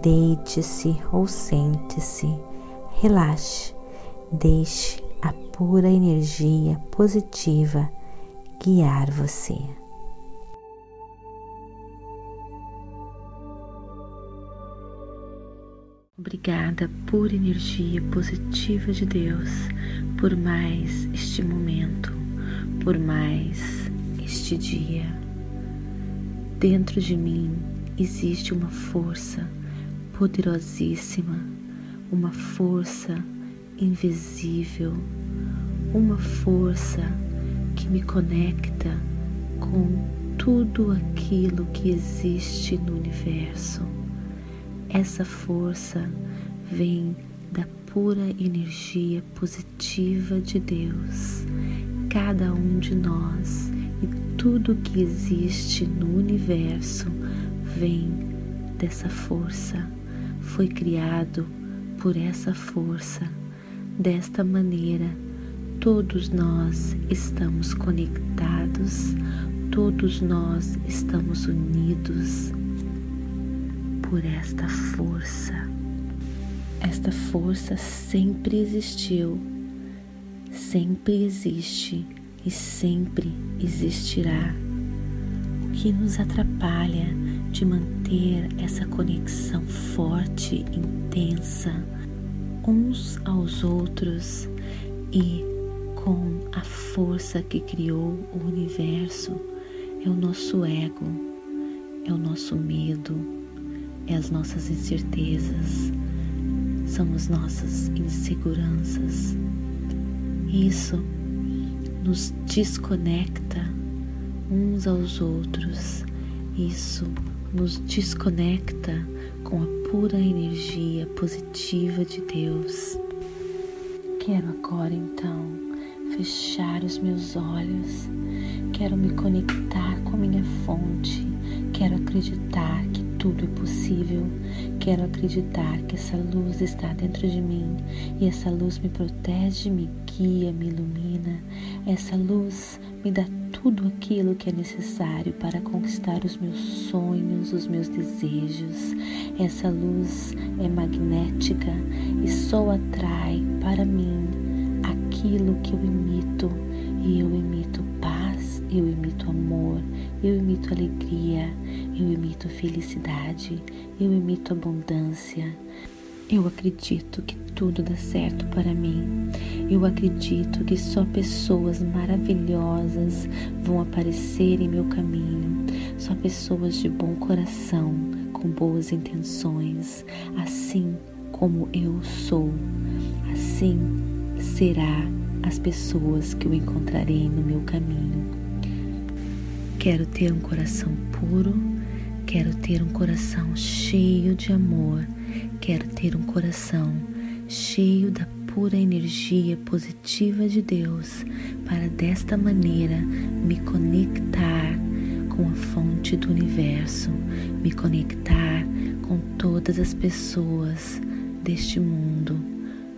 deite-se ou sente-se, relaxe, deixe a pura energia positiva guiar você. Obrigada, pura energia positiva de Deus, por mais este momento, por mais este dia. Dentro de mim existe uma força poderosíssima, uma força invisível, uma força que me conecta com tudo aquilo que existe no universo. Essa força vem da pura energia positiva de Deus. Cada um de nós e tudo que existe no universo vem dessa força. Foi criado por essa força. Desta maneira, todos nós estamos conectados, todos nós estamos unidos por esta força. Esta força sempre existiu, sempre existe e sempre existirá. O que nos atrapalha de manter essa conexão forte, intensa, uns aos outros e com a força que criou o universo é o nosso ego, é o nosso medo, é as nossas incertezas, são as nossas inseguranças. Isso nos desconecta uns aos outros, isso nos desconecta com a pura energia positiva de Deus. Quero agora então fechar os meus olhos, quero me conectar com a minha fonte, quero acreditar que tudo é possível. Quero acreditar que essa luz está dentro de mim e essa luz me protege, me guia, me ilumina. Essa luz me dá tudo aquilo que é necessário para conquistar os meus sonhos, os meus desejos. Essa luz é magnética e só atrai para mim aquilo que eu imito e eu imito paz, eu imito amor, eu imito alegria, eu imito felicidade, eu imito abundância. Eu acredito que tudo dá certo para mim. Eu acredito que só pessoas maravilhosas vão aparecer em meu caminho. Só pessoas de bom coração, com boas intenções, assim como eu sou. Assim será as pessoas que eu encontrarei no meu caminho. Quero ter um coração puro, quero ter um coração cheio de amor, quero ter um coração cheio da pura energia positiva de Deus, para desta maneira me conectar com a fonte do universo, me conectar com todas as pessoas deste mundo.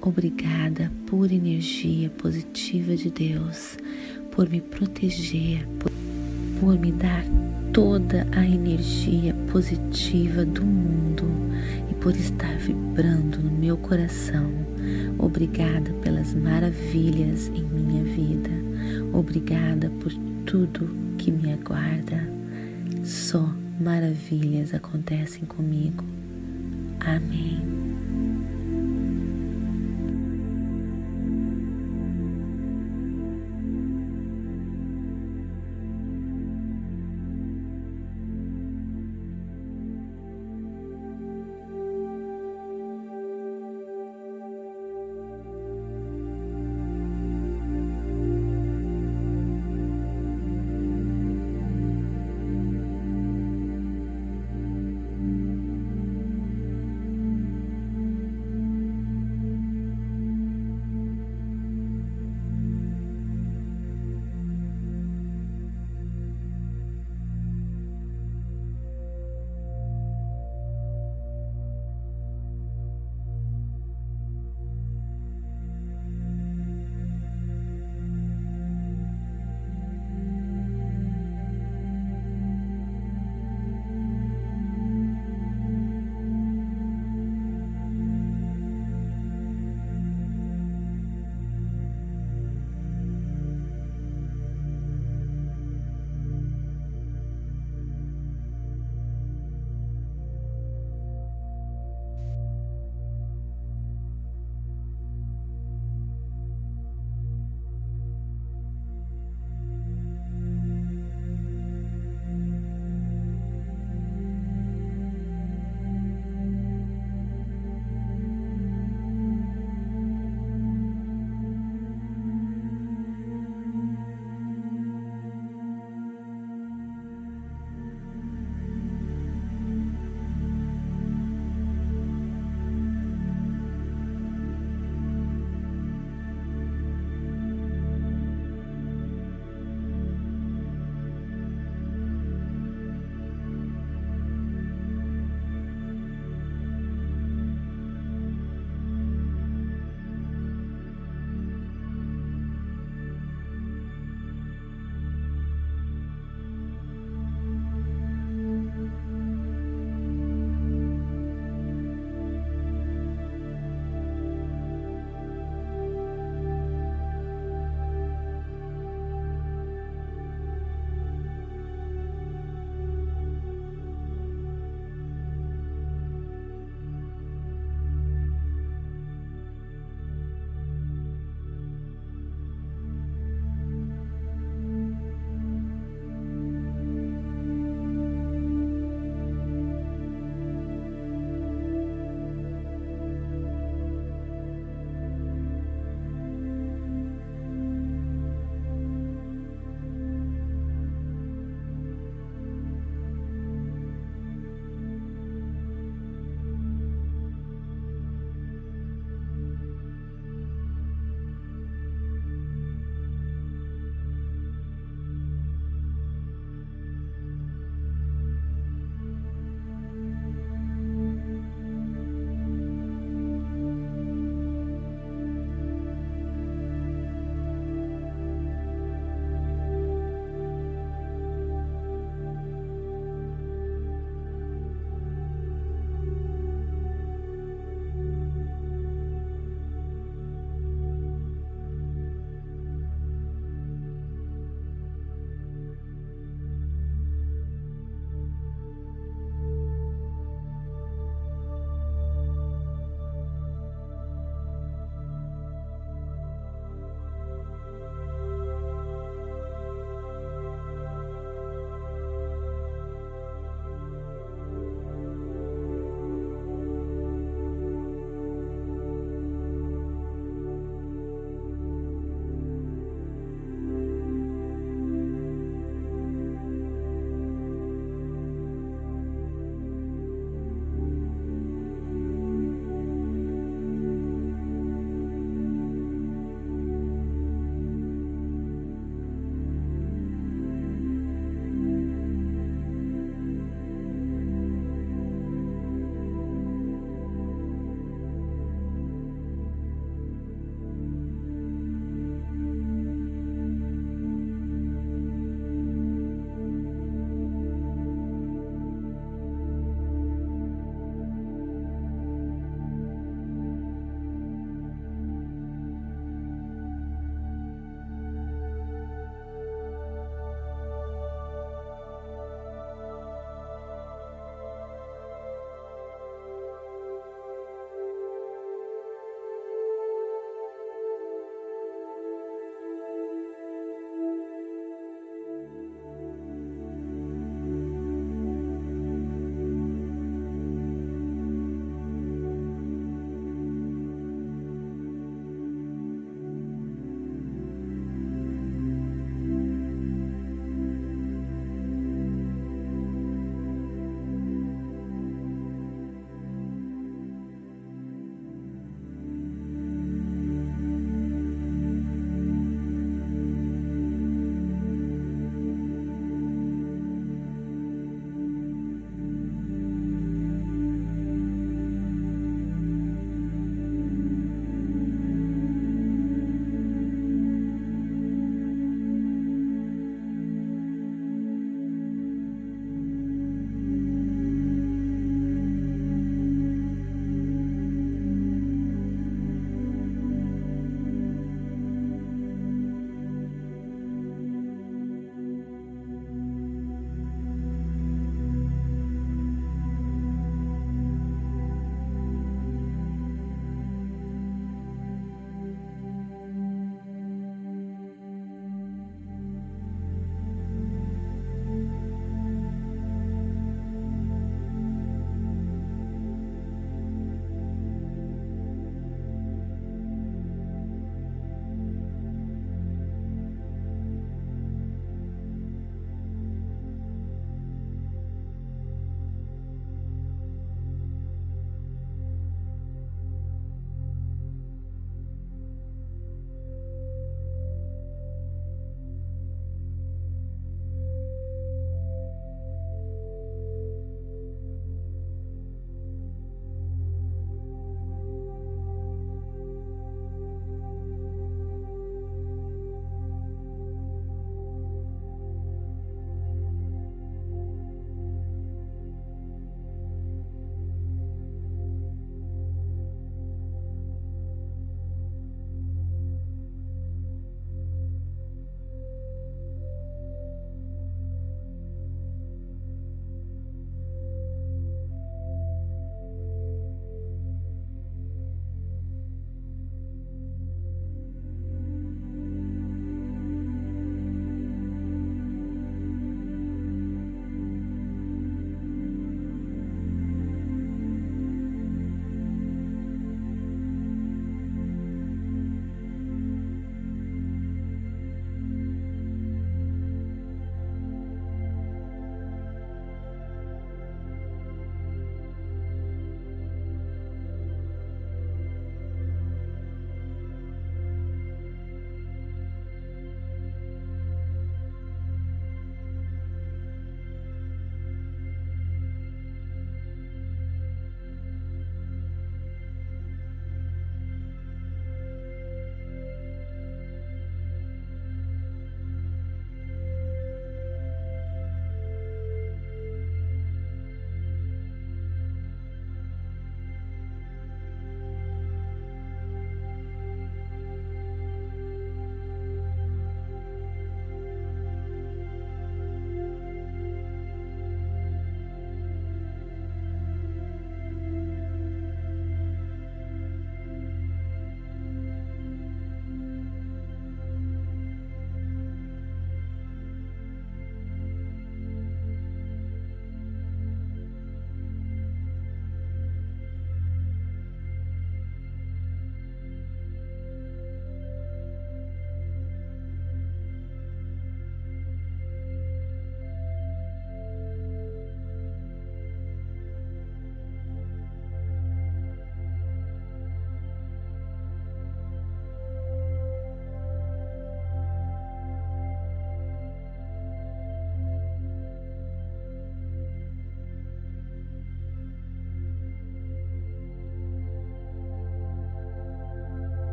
Obrigada, pura energia positiva de Deus, por me proteger, por por me dar toda a energia positiva do mundo por estar vibrando no meu coração. Obrigada pelas maravilhas em minha vida. Obrigada por tudo que me aguarda. Só maravilhas acontecem comigo. Amém.